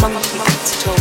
Mama, please,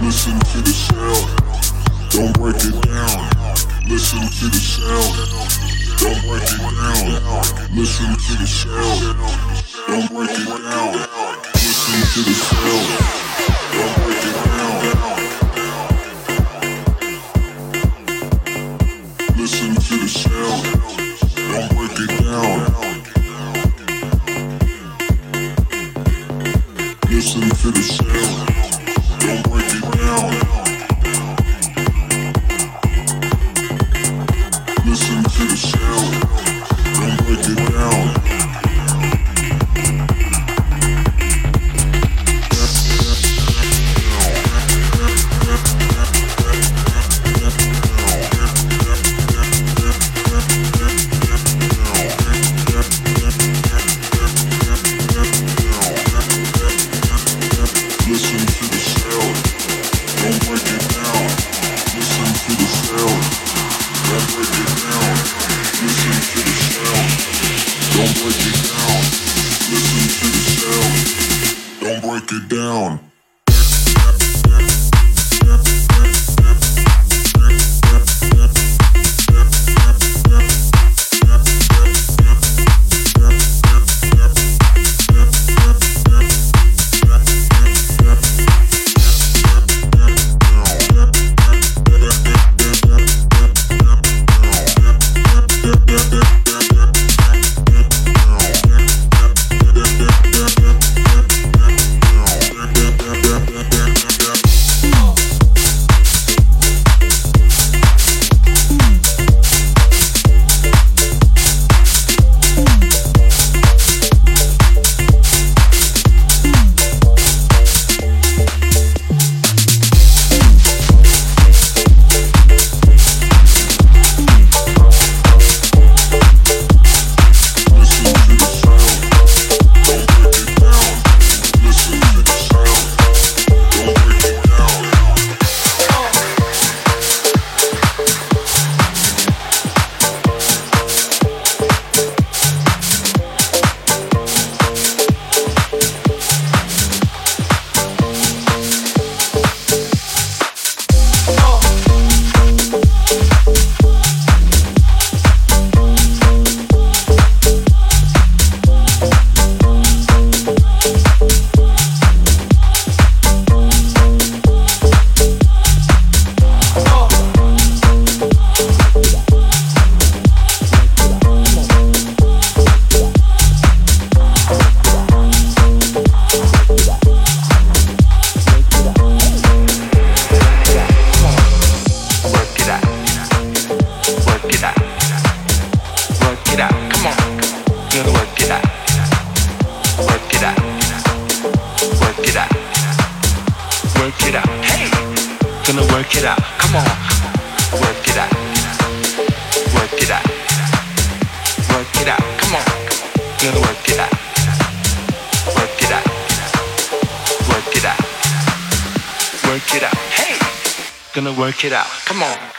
Listen to the sound, don't break it down. Listen to the sound, don't break it down. Listen to the sound, don't break it down. Listen to the sound, don't break it down. Listen to the sound, don't break it down. Listen to the sound. Gonna work it out. Come on, work it out. Work it out. Work it out. Come on, gonna work it out. Work it out. Work it out. Work it out. Hey, gonna work it out. Come on.